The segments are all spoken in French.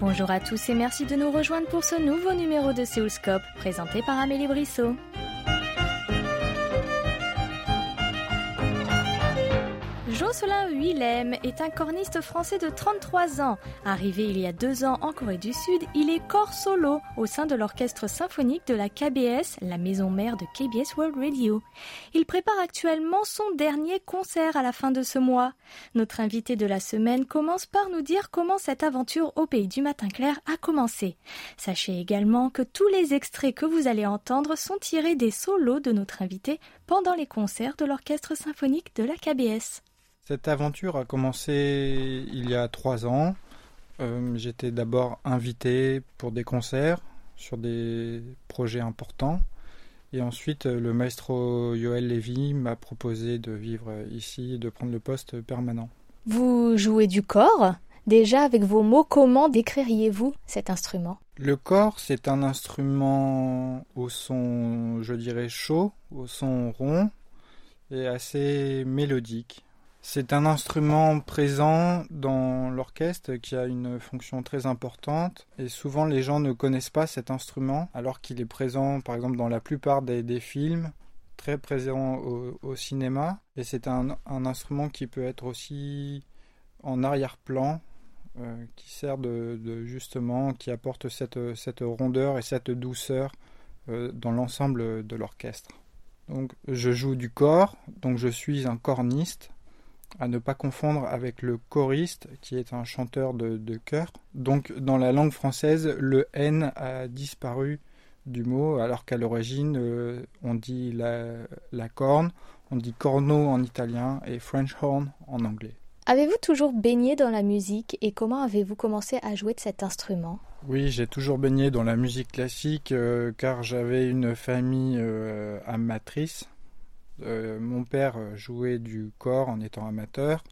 Bonjour à tous et merci de nous rejoindre pour ce nouveau numéro de Séoulscope présenté par Amélie Brissot. Willem est un corniste français de 33 ans. Arrivé il y a deux ans en Corée du Sud, il est corps solo au sein de l'orchestre symphonique de la KBS, la maison mère de KBS World Radio. Il prépare actuellement son dernier concert à la fin de ce mois. Notre invité de la semaine commence par nous dire comment cette aventure au pays du matin clair a commencé. Sachez également que tous les extraits que vous allez entendre sont tirés des solos de notre invité pendant les concerts de l'orchestre symphonique de la KBS. Cette aventure a commencé il y a trois ans. Euh, j'étais d'abord invité pour des concerts sur des projets importants. Et ensuite, le maestro Yoel Levy m'a proposé de vivre ici et de prendre le poste permanent. Vous jouez du corps Déjà, avec vos mots, comment décririez-vous cet instrument? Le corps, c'est un instrument au son, je dirais, chaud, au son rond et assez mélodique. C'est un instrument présent dans l'orchestre qui a une fonction très importante et souvent les gens ne connaissent pas cet instrument alors qu'il est présent par exemple dans la plupart des, films, très présent au, cinéma et c'est un, instrument qui peut être aussi en arrière-plan euh, qui sert de, justement, qui apporte cette, rondeur et cette douceur euh, dans l'ensemble de l'orchestre. Donc je joue du corps, donc je suis un corniste à ne pas confondre avec le choriste, qui est un chanteur de, de chœur. Donc, dans la langue française, le N a disparu du mot, alors qu'à l'origine, euh, on dit la, la, corne, on dit corno en italien et French horn en anglais. Avez-vous toujours baigné dans la musique et comment avez-vous commencé à jouer de cet instrument? Oui, j'ai toujours baigné dans la musique classique euh, car j'avais une famille euh, amatrice mon père euh, jouait du corps en étant amateur.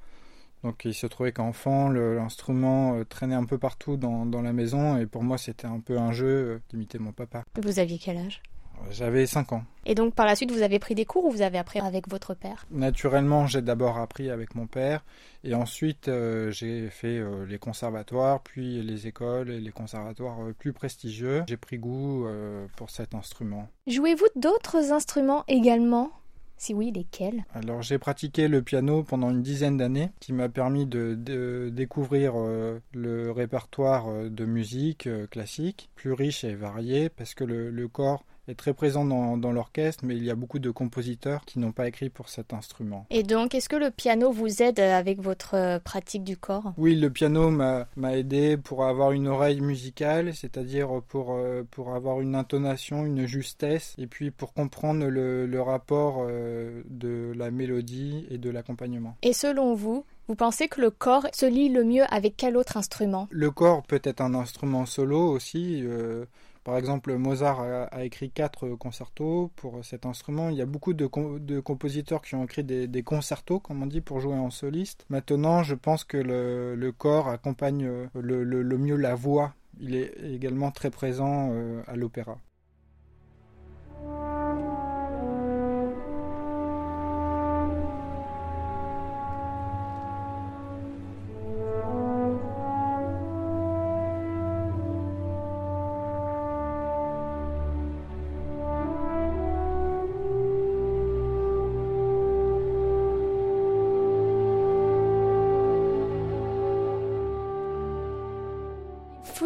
Donc il se trouvait qu'enfant, l'instrument euh, traînait un peu partout dans, la maison et pour moi c'était un peu un jeu d'imiter mon papa. Vous aviez quel âge? J'avais 5 ans. Et donc par la suite vous avez pris des cours ou vous avez appris avec votre père? Naturellement j'ai d'abord appris avec mon père et ensuite j'ai fait les conservatoires puis les écoles et les conservatoires plus prestigieux. J'ai pris goût pour cet instrument. Jouez-vous d'autres instruments également? Si oui, lesquels? Alors j'ai pratiqué le piano pendant une dizaine d'années, qui m'a permis de, découvrir euh, le répertoire euh, de musique euh, classique, plus riche et varié, parce que le corps est très présent dans, l'orchestre, mais il y a beaucoup de compositeurs qui n'ont pas écrit pour cet instrument. Et donc, est-ce que le piano vous aide avec votre euh, pratique du corps? Oui, le piano m'a aidé pour avoir une oreille musicale, c'est-à-dire pour, euh, pour avoir une intonation, une justesse, et puis pour comprendre le, le rapport euh, de la mélodie et de l'accompagnement. Et selon vous, vous pensez que le corps se lie le mieux avec quel autre instrument? Le corps peut être un instrument solo aussi. Par exemple, Mozart a, écrit quatre concertos pour cet instrument. Il y a beaucoup de, compositeurs qui ont écrit des, concertos, comme on dit, pour jouer en soliste. Maintenant, je pense que le, corps accompagne le, mieux la voix. Il est également très présent euh, à l'opéra.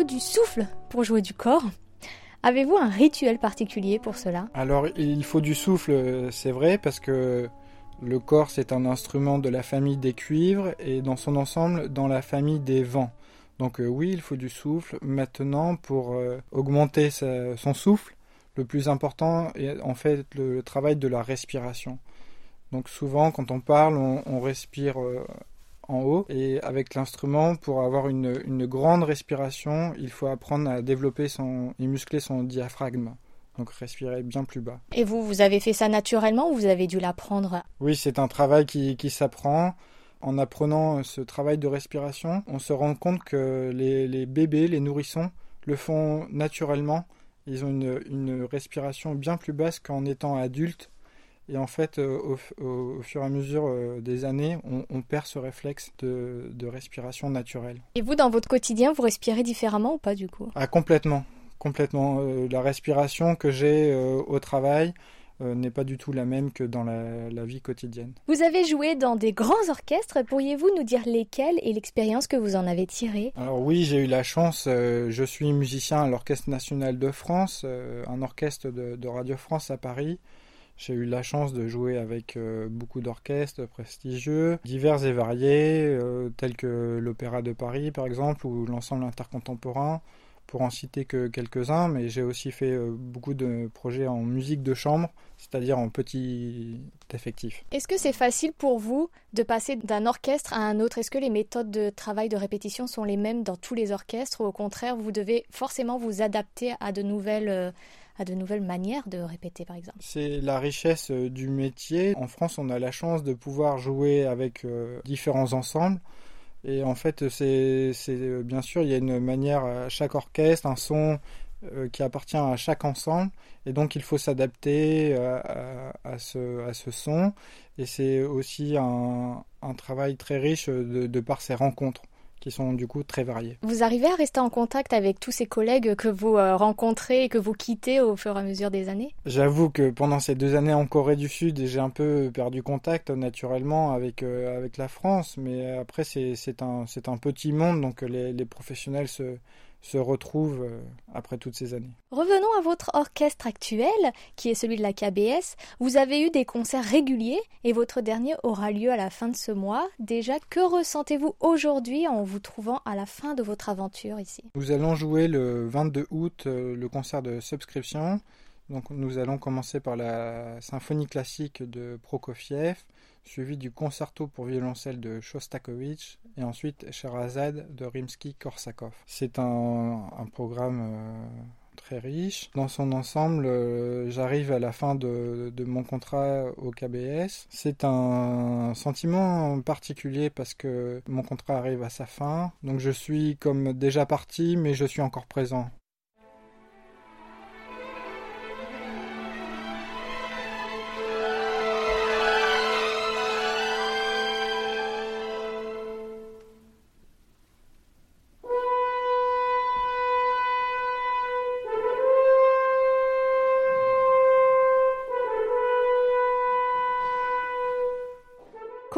Du souffle pour jouer du corps. Avez-vous un rituel particulier pour cela? Alors, il faut du souffle, c'est vrai, parce que le corps, c'est un instrument de la famille des cuivres et dans son ensemble, dans la famille des vents. Donc euh, oui, il faut du souffle. Maintenant, pour euh, augmenter son souffle, le plus important est en fait le, travail de la respiration. Donc souvent, quand on parle, on, respire euh, en haut. Et avec l'instrument, pour avoir une, une, grande respiration, il faut apprendre à développer son, et muscler son diaphragme. Donc respirer bien plus bas. Et vous, vous avez fait ça naturellement ou vous avez dû l'apprendre? Oui, c'est un travail qui, qui s'apprend. En apprenant ce travail de respiration, on se rend compte que les, les bébés, les nourrissons, le font naturellement. Ils ont une, une respiration bien plus basse qu'en étant adultes Et en fait, au, fur et à mesure des années, on, perd ce réflexe de, de, respiration naturelle. Et vous, dans votre quotidien, vous respirez différemment ou pas du coup? Ah, complètement. Complètement. la respiration que j'ai au travail, euh, n'est pas du tout la même que dans la, vie quotidienne. Vous avez joué dans des grands orchestres, pourriez-vous nous dire lesquels et l'expérience que vous en avez tirée? Alors oui, j'ai eu la chance, euh, je suis musicien à l'Orchestre national de France, euh, un orchestre de, Radio France à Paris. J'ai eu la chance de jouer avec beaucoup d'orchestres prestigieux, divers et variés, tels que l'Opéra de Paris par exemple, ou l'ensemble intercontemporain pour en citer que quelques-uns, mais j'ai aussi fait euh, beaucoup de projets en musique de chambre, c'est-à-dire en petit effectif. Est-ce que c'est facile pour vous de passer d'un orchestre à un autre? Est-ce que les méthodes de travail, de répétition sont les mêmes dans tous les orchestres ou au contraire, vous devez forcément vous adapter à de nouvelles euh, à de nouvelles manières de répéter, par exemple. C'est la richesse euh, du métier. En France, on a la chance de pouvoir jouer avec différents ensembles. Et en fait, c'est bien sûr, il y a une manière à chaque orchestre, un son euh, qui appartient à chaque ensemble. Et donc, il faut s'adapter à, ce, son. Et c'est aussi un, travail très riche de par ces rencontres qui sont du coup très variés. Vous arrivez à rester en contact avec tous ces collègues que vous euh, rencontrez et que vous quittez au fur et à mesure des années? J'avoue que pendant ces deux années en Corée du Sud, j'ai un peu perdu contact naturellement avec, euh, avec la France, mais après c'est un, un petit monde, donc les, les professionnels se, se retrouve euh, après toutes ces années. Revenons à votre orchestre actuel, qui est celui de la KBS. Vous avez eu des concerts réguliers et votre dernier aura lieu à la fin de ce mois. Déjà, que ressentez-vous aujourd'hui en vous trouvant à la fin de votre aventure ici? Nous allons jouer le 22 août euh, le concert de subscription. Donc nous allons commencer par la symphonie classique de Prokofiev, suivi du concerto pour violoncelle de Shostakovich et ensuite Sherazade de Rimsky-Korsakov. C'est un, programme euh, très riche. Dans son ensemble, euh, j'arrive à la fin de, mon contrat au KBS. C'est un sentiment particulier parce que mon contrat arrive à sa fin. Donc je suis comme déjà parti, mais je suis encore présent.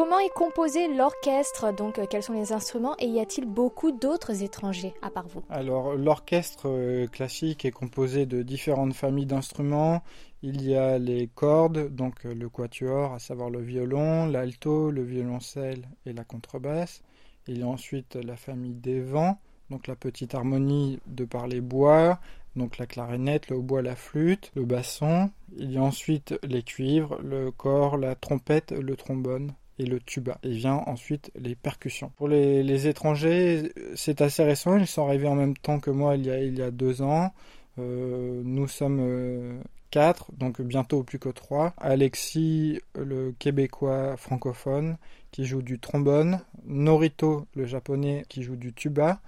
Comment est composé l'orchestre? Donc, euh, quels sont les instruments? Et y a-t-il beaucoup d'autres étrangers à part vous? Alors, l'orchestre euh, classique est composé de différentes familles d'instruments. Il y a les cordes, donc euh, le quatuor, à savoir le violon, l'alto, le violoncelle et la contrebasse. Il y a ensuite la famille des vents, donc la petite harmonie de par les bois, donc la clarinette, le hautbois, la flûte, le basson. Il y a ensuite les cuivres, le corps, la trompette, le trombone et le tuba. Et vient ensuite les percussions. Pour les, étrangers, c'est assez récent. Ils sont arrivés en même temps que moi il y a, deux ans. Euh, nous sommes euh, quatre, donc bientôt plus que trois. Alexis, le québécois francophone, qui joue du trombone. Norito, le japonais, qui joue du tuba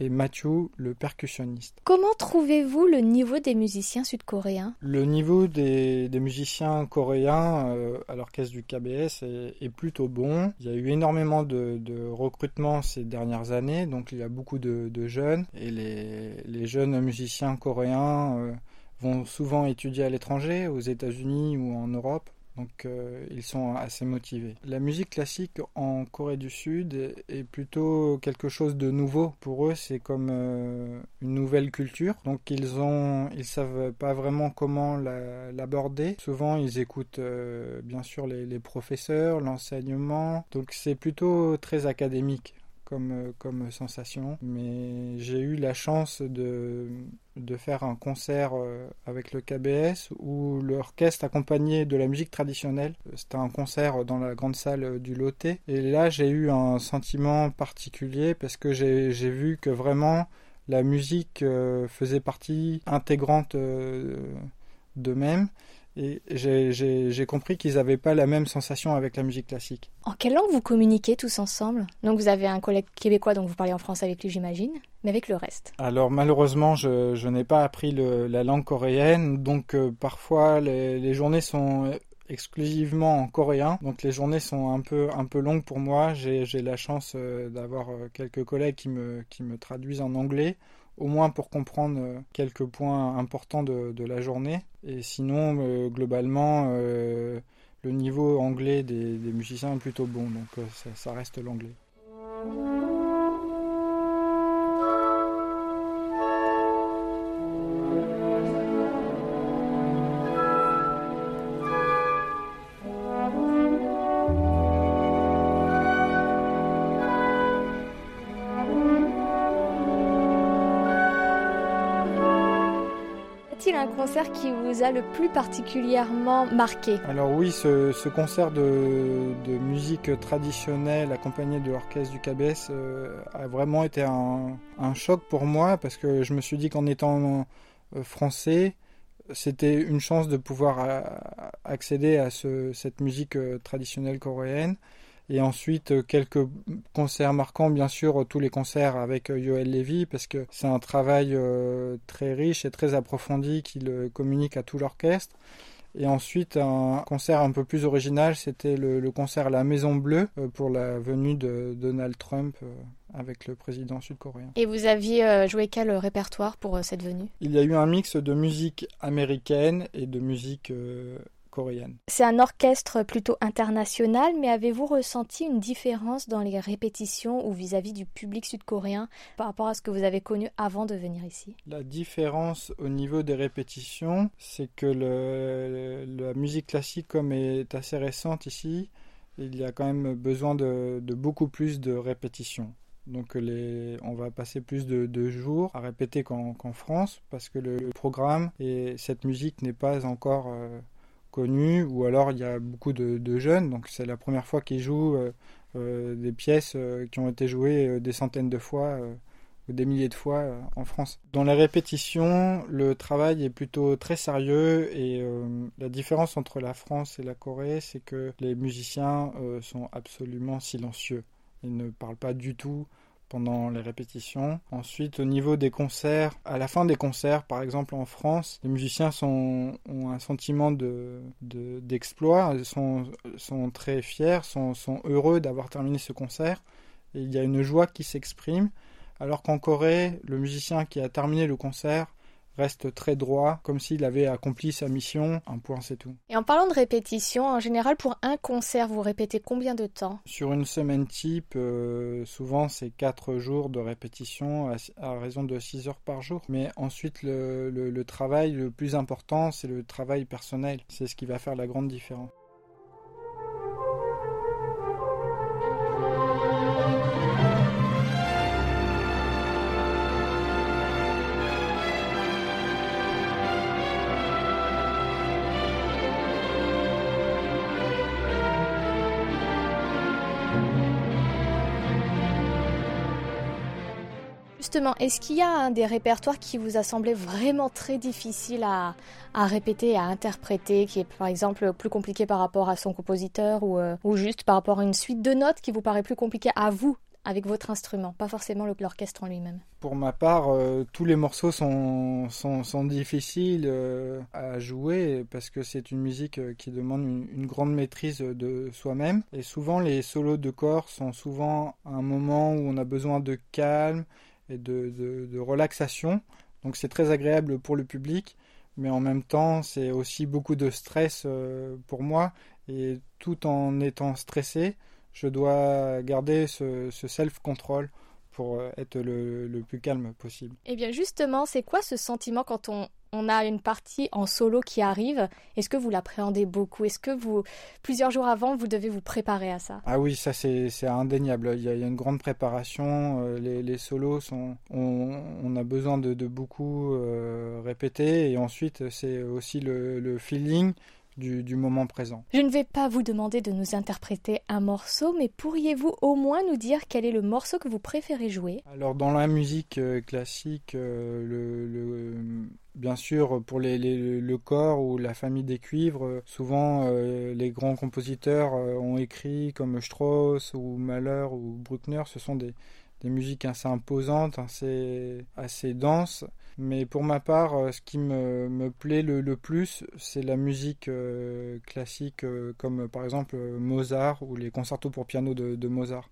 et Matthew, le percussionniste. Comment trouvez-vous le niveau des musiciens sud-coréens? Le niveau des, musiciens coréens euh, à l'orchestre du KBS est, plutôt bon. Il y a eu énormément de, de recrutements ces dernières années, donc il y a beaucoup de, jeunes. Et les, jeunes musiciens coréens euh, vont souvent étudier à l'étranger, aux États-Unis ou en Europe donc euh, ils sont assez motivés. La musique classique en Corée du Sud est plutôt quelque chose de nouveau. Pour eux, c'est comme euh, une nouvelle culture. Donc ils ont, ils savent pas vraiment comment l'aborder. Souvent, ils écoutent euh, bien sûr les professeurs, l'enseignement. Donc c'est plutôt très académique comme, euh, comme sensation. Mais j'ai eu la chance de, de faire un concert euh, avec le KBS où l'orchestre accompagnait de la musique traditionnelle. C'était un concert dans la grande salle du Loté. Et là, j'ai eu un sentiment particulier parce que j'ai vu que vraiment la musique euh, faisait partie intégrante d'eux-mêmes et j'ai compris qu'ils n'avaient pas la même sensation avec la musique classique. En quelle langue vous communiquez tous ensemble? Donc vous avez un collègue québécois, donc vous parlez en français avec lui, j'imagine, mais avec le reste. Alors malheureusement, je, n'ai pas appris la langue coréenne, donc euh, parfois les, journées sont exclusivement en coréen, donc les journées sont un peu, un peu longues pour moi. J'ai la chance d'avoir quelques collègues qui me, qui me traduisent en anglais au moins pour comprendre quelques points importants de, la journée. Et sinon, globalement, le niveau anglais des, musiciens est plutôt bon, donc ça reste l'anglais. Concert qui vous a le plus particulièrement marqué Alors oui, ce, concert de, musique traditionnelle accompagné de l'orchestre du KBS euh, a vraiment été un, choc pour moi parce que je me suis dit qu'en étant euh, français, c'était une chance de pouvoir euh, accéder à cette musique traditionnelle coréenne et ensuite, euh, quelques concerts marquants, bien sûr, tous les concerts avec euh, Yoel Levy, parce que c'est un travail euh, très riche et très approfondi qu'il communique à tout l'orchestre. Et ensuite, un concert un peu plus original, c'était le, concert La Maison Bleue pour la venue de Donald Trump avec le président sud-coréen. Et vous aviez joué quel répertoire pour cette venue? Il y a eu un mix de musique américaine et de musique c'est un orchestre plutôt international, mais avez-vous ressenti une différence dans les répétitions ou vis-à-vis du public sud-coréen par rapport à ce que vous avez connu avant de venir ici? La différence au niveau des répétitions, c'est que la musique classique, comme est assez récente ici, il y a quand même besoin de, beaucoup plus de répétitions. Donc les, on va passer plus de, jours à répéter qu'en France parce que le, programme et cette musique n'est pas encore euh, connus, ou alors il y a beaucoup de, jeunes, donc c'est la première fois qu'ils jouent euh, euh, des pièces euh, qui ont été jouées des centaines de fois ou des milliers de fois en France. Dans les répétitions, le travail est plutôt très sérieux et la différence entre la France et la Corée, c'est que les musiciens sont absolument silencieux. Ils ne parlent pas du tout pendant les répétitions. Ensuite, au niveau des concerts, à la fin des concerts, par exemple en France, les musiciens ont un sentiment de, d'exploit, sont, sont très fiers, sont, sont heureux d'avoir terminé ce concert. Et il y a une joie qui s'exprime. Alors qu'en Corée, le musicien qui a terminé le concert reste très droit, comme s'il avait accompli sa mission. Un point, c'est tout. Et en parlant de répétition, en général, pour un concert, vous répétez combien de temps? Sur une semaine type, euh, souvent c'est 4 jours de répétition à, raison de 6 heures par jour. Mais ensuite, le travail le plus important, c'est le travail personnel. C'est ce qui va faire la grande différence. Justement, est-ce qu'il y a un des répertoires qui vous a semblé vraiment très difficile à, répéter, à interpréter, qui est par exemple plus compliqué par rapport à son compositeur ou, euh, ou juste par rapport à une suite de notes qui vous paraît plus compliquée à vous avec votre instrument, pas forcément l'orchestre en lui-même? Pour ma part, euh, tous les morceaux sont, sont, difficiles euh, à jouer parce que c'est une musique qui demande une, une, grande maîtrise de soi-même. Et souvent, les solos de corps sont souvent un moment où on a besoin de calme et de, relaxation. Donc c'est très agréable pour le public, mais en même temps c'est aussi beaucoup de stress euh, pour moi. Et tout en étant stressé, je dois garder ce, self-control pour euh, être le, le, plus calme possible. Et eh bien justement, c'est quoi ce sentiment quand on, on a une partie en solo qui arrive. Est-ce que vous l'appréhendez beaucoup? Est-ce que vous, plusieurs jours avant, vous devez vous préparer à ça? Ah oui, ça c'est indéniable. Il y, a, une grande préparation. Euh, les, solos sont, on, a besoin de, beaucoup euh, répéter et ensuite c'est aussi le feeling du, moment présent. Je ne vais pas vous demander de nous interpréter un morceau, mais pourriez-vous au moins nous dire quel est le morceau que vous préférez jouer? Alors dans la musique euh, classique, euh, le, bien sûr pour les, le corps ou la famille des cuivres, euh, souvent les grands compositeurs ont écrit comme Strauss ou Mahler ou Bruckner, ce sont des, des musiques assez imposantes, assez, assez denses. Mais pour ma part, euh, ce qui me, me plaît le, le plus, c'est la musique euh, classique, euh, comme par exemple Mozart ou les concertos pour piano de, de Mozart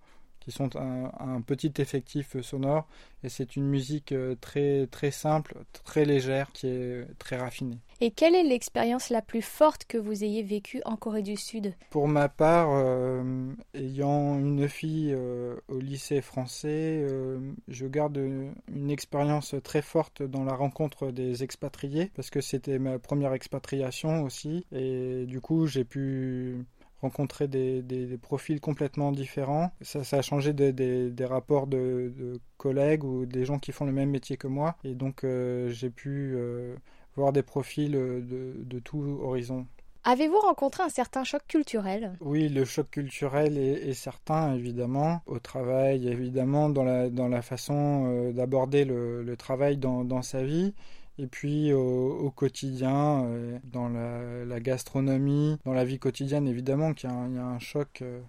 qui sont un, un, petit effectif sonore et c'est une musique très très simple, très légère, qui est très raffinée. Et quelle est l'expérience la plus forte que vous ayez vécue en Corée du Sud? Pour ma part, euh, ayant une fille euh, au lycée français, euh, je garde une expérience très forte dans la rencontre des expatriés parce que c'était ma première expatriation aussi et du coup j'ai pu rencontrer des, des, des, profils complètement différents. Ça, ça a changé des, des rapports de, de, collègues ou des gens qui font le même métier que moi. Et donc euh, j'ai pu euh, voir des profils de, de tout horizon. Avez-vous rencontré un certain choc culturel? Oui, le choc culturel est, est, certain, évidemment. Au travail, évidemment, dans la, dans la façon euh, d'aborder le, le, travail dans, dans sa vie et puis au, au quotidien, euh, dans la, la, gastronomie, dans la vie quotidienne, évidemment, qu'il y, y, a un choc euh,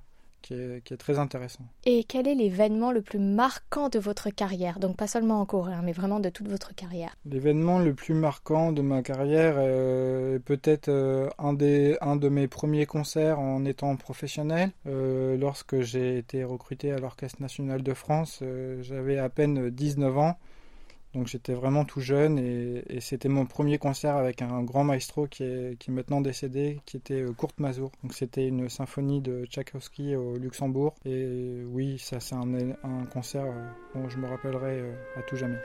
qui, est, qui, est, très intéressant. Et quel est l'événement le plus marquant de votre carrière? Donc pas seulement en Corée, hein, mais vraiment de toute votre carrière. L'événement le plus marquant de ma carrière euh, est peut-être un, des, un de mes premiers concerts en étant professionnel. Lorsque j'ai été recruté à l'Orchestre national de France, j'avais à peine 19 ans. Donc j'étais vraiment tout jeune et, c'était mon premier concert avec un grand maestro qui est, maintenant décédé, qui était Kurt Mazur. Donc c'était une symphonie de Tchaïkovski au Luxembourg. Et oui, ça c'est un, un, concert dont je me rappellerai à tout jamais.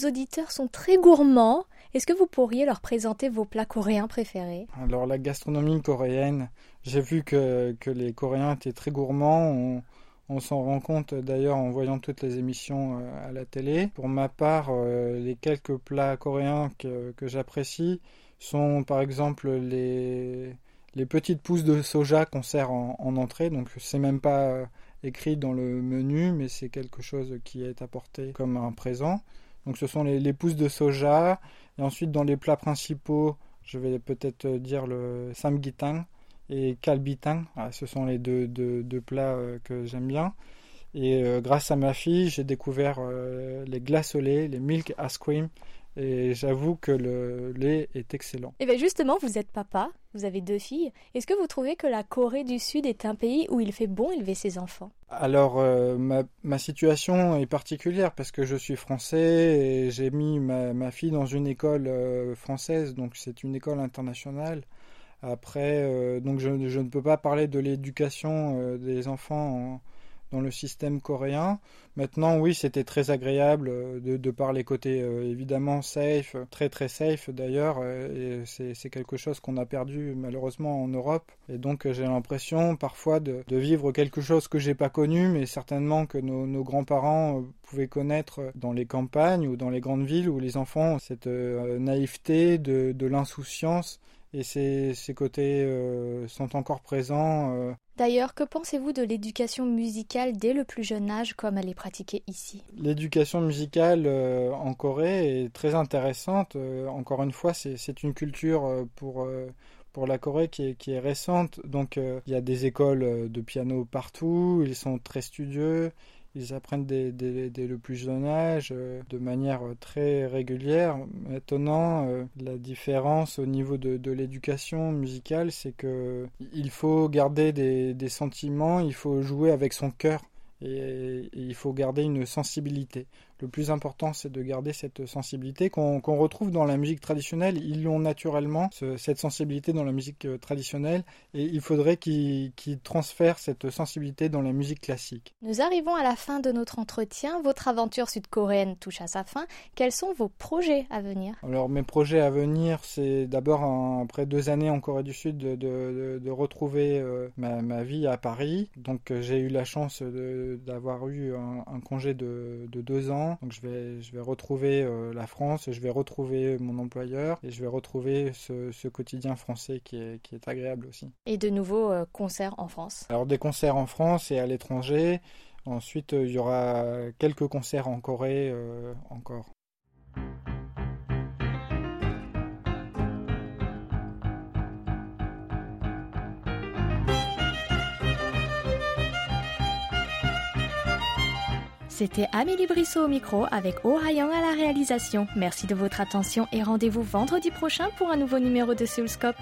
Nos auditeurs sont très gourmands. Est-ce que vous pourriez leur présenter vos plats coréens préférés? Alors la gastronomie coréenne, j'ai vu que, les Coréens étaient très gourmands. On, s'en rend compte d'ailleurs en voyant toutes les émissions à la télé. Pour ma part, euh, les quelques plats coréens que, j'apprécie sont par exemple les, petites pousses de soja qu'on sert en, en entrée. Donc c'est même pas écrit dans le menu, mais c'est quelque chose qui est apporté comme un présent. Donc ce sont les, pousses de soja. Et ensuite dans les plats principaux, je vais peut-être dire le samgitang et kalbitang. Ah, ce sont les deux, deux, plats euh, que j'aime bien. Et euh, grâce à ma fille, j'ai découvert euh, les glaces les milk ice cream. Et j'avoue que le lait est excellent. Et bien justement, vous êtes papa, vous avez deux filles. Est-ce que vous trouvez que la Corée du Sud est un pays où il fait bon élever ses enfants? Alors, euh, ma, ma, situation est particulière parce que je suis français et j'ai mis ma, ma, fille dans une école euh, française, donc c'est une école internationale. Après, euh, donc je, je, ne peux pas parler de l'éducation des enfants en, dans le système coréen. Maintenant, oui, c'était très agréable de, de par les côtés euh, évidemment safe, très très safe d'ailleurs, euh, et c'est quelque chose qu'on a perdu malheureusement en Europe. Et donc j'ai l'impression parfois de, vivre quelque chose que j'ai pas connu, mais certainement que nos, grands-parents pouvaient connaître dans les campagnes ou dans les grandes villes où les enfants ont cette euh, naïveté de l'insouciance et ces, ces côtés euh, sont encore présents. Euh. D'ailleurs, que pensez-vous de l'éducation musicale dès le plus jeune âge comme elle est pratiquée ici? L'éducation musicale euh, en Corée est très intéressante. encore une fois, c'est une culture pour pour la Corée qui est, qui est récente. Donc euh, il y a des écoles de piano partout, ils sont très studieux, ils apprennent dès, dès, le plus jeune âge euh, de manière très régulière. Maintenant, euh, la différence au niveau de, l'éducation musicale, c'est que il faut garder des, sentiments, il faut jouer avec son cœur et il faut garder une sensibilité le plus important, c'est de garder cette sensibilité qu'on qu retrouve dans la musique traditionnelle. Ils l'ont naturellement, ce, cette sensibilité dans la musique euh, traditionnelle, et il faudrait qu'ils qu transfèrent cette sensibilité dans la musique classique. Nous arrivons à la fin de notre entretien. Votre aventure sud-coréenne touche à sa fin. Quels sont vos projets à venir? Alors, mes projets à venir, c'est d'abord, après deux années en Corée du Sud, de, de, de retrouver euh, ma, ma, vie à Paris. Donc, euh, j'ai eu la chance d'avoir eu un, congé de, deux ans. Donc je vais, je vais retrouver la France, je vais retrouver mon employeur et je vais retrouver ce, quotidien français qui est, qui est agréable aussi. Et de nouveaux concerts en France? Alors des concerts en France et à l'étranger. Ensuite, il y aura quelques concerts en Corée encore. C'était Amélie Brissot au micro avec Oh à la réalisation. Merci de votre attention et rendez-vous vendredi prochain pour un nouveau numéro de Soulscope.